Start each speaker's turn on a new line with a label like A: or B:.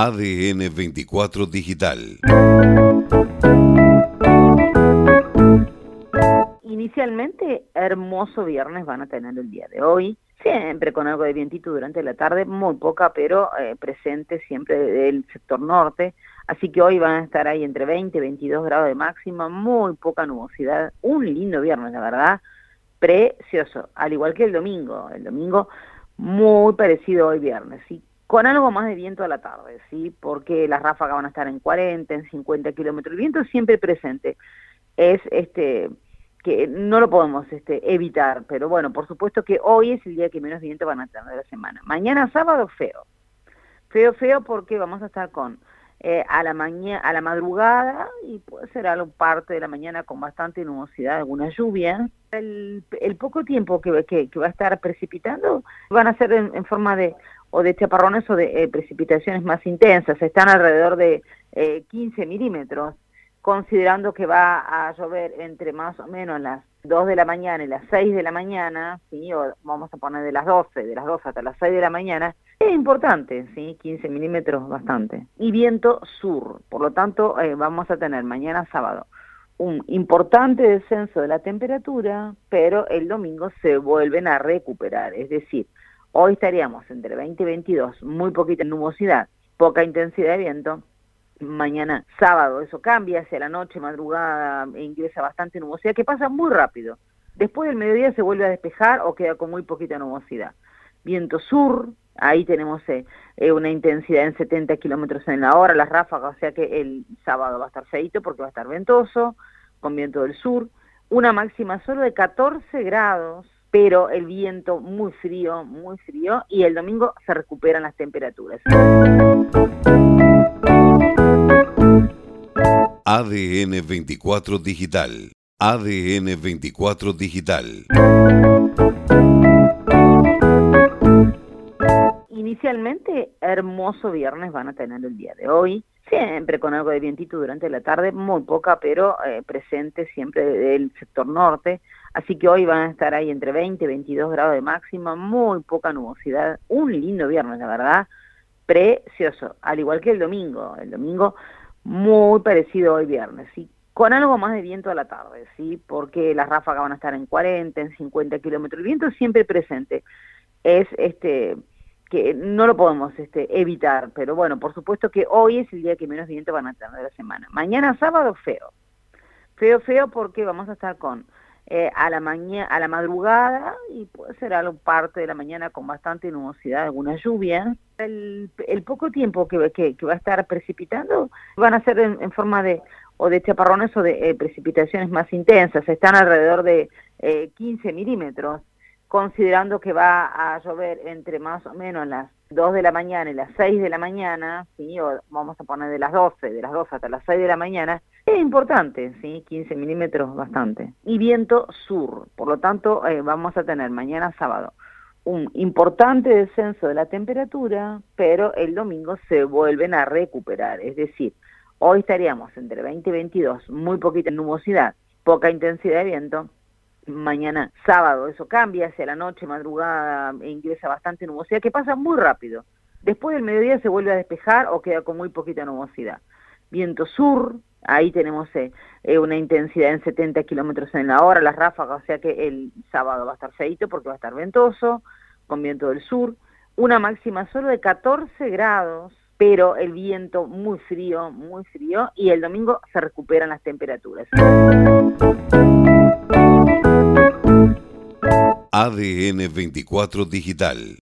A: ADN 24 Digital.
B: Inicialmente, hermoso viernes van a tener el día de hoy, siempre con algo de vientito durante la tarde, muy poca, pero eh, presente siempre del sector norte, así que hoy van a estar ahí entre 20 y 22 grados de máxima, muy poca nubosidad, un lindo viernes, la verdad, precioso, al igual que el domingo, el domingo muy parecido hoy viernes, ¿sí? Con algo más de viento a la tarde, ¿sí? porque las ráfagas van a estar en 40, en 50 kilómetros, el viento siempre presente, es este que no lo podemos este, evitar, pero bueno, por supuesto que hoy es el día que menos viento van a tener de la semana. Mañana sábado feo, feo, feo porque vamos a estar con eh, a la mañana, a la madrugada y puede ser algo parte de la mañana con bastante nubosidad, alguna lluvia. El, poco tiempo que, va a estar precipitando van a ser en, forma de o de chaparrones o de eh, precipitaciones más intensas, están alrededor de eh, 15 milímetros considerando que va a llover entre más o menos las 2 de la mañana y las 6 de la mañana, ¿sí? o vamos a poner de las 12, de las 12 hasta las 6 de la mañana, es importante, ¿sí? 15 milímetros bastante. Y viento sur, por lo tanto eh, vamos a tener mañana sábado un importante descenso de la temperatura, pero el domingo se vuelven a recuperar, es decir, hoy estaríamos entre 20 y 22, muy poquita nubosidad, poca intensidad de viento, mañana sábado, eso cambia hacia la noche, madrugada, e ingresa bastante nubosidad, que pasa muy rápido. Después del mediodía se vuelve a despejar o queda con muy poquita nubosidad. Viento sur, ahí tenemos eh, eh, una intensidad en 70 kilómetros en la hora, las ráfagas, o sea que el sábado va a estar feito porque va a estar ventoso, con viento del sur. Una máxima solo de 14 grados, pero el viento muy frío, muy frío, y el domingo se recuperan las temperaturas.
A: ADN 24 Digital. ADN 24 Digital.
B: Inicialmente, hermoso viernes van a tener el día de hoy, siempre con algo de vientito durante la tarde, muy poca, pero eh, presente siempre del sector norte, así que hoy van a estar ahí entre 20 y 22 grados de máxima, muy poca nubosidad, un lindo viernes, la verdad, precioso, al igual que el domingo, el domingo muy parecido hoy viernes, ¿sí? con algo más de viento a la tarde, ¿sí? porque las ráfagas van a estar en 40, en 50 kilómetros, el viento siempre presente, es este que no lo podemos este, evitar, pero bueno, por supuesto que hoy es el día que menos viento van a tener de la semana. Mañana sábado feo, feo, feo porque vamos a estar con eh, a la mañana, a la madrugada y puede ser algo parte de la mañana con bastante nubosidad, alguna lluvia. El, poco tiempo que, que, va a estar precipitando van a ser en, forma de o de chaparrones o de eh, precipitaciones más intensas, están alrededor de eh, 15 milímetros, considerando que va a llover entre más o menos las 2 de la mañana y las 6 de la mañana, ¿sí? o vamos a poner de las 12, de las 12 hasta las 6 de la mañana, es importante, ¿sí? 15 milímetros bastante. Y viento sur, por lo tanto eh, vamos a tener mañana sábado un importante descenso de la temperatura, pero el domingo se vuelven a recuperar, es decir, hoy estaríamos entre 20 y 22, muy poquita nubosidad, poca intensidad de viento, mañana sábado eso cambia hacia la noche, madrugada ingresa bastante nubosidad que pasa muy rápido. Después del mediodía se vuelve a despejar o queda con muy poquita nubosidad. Viento sur, ahí tenemos eh, eh, una intensidad en 70 kilómetros en la hora, las ráfagas, o sea que el sábado va a estar feito porque va a estar ventoso, con viento del sur. Una máxima solo de 14 grados, pero el viento muy frío, muy frío, y el domingo se recuperan las temperaturas.
A: ADN 24 Digital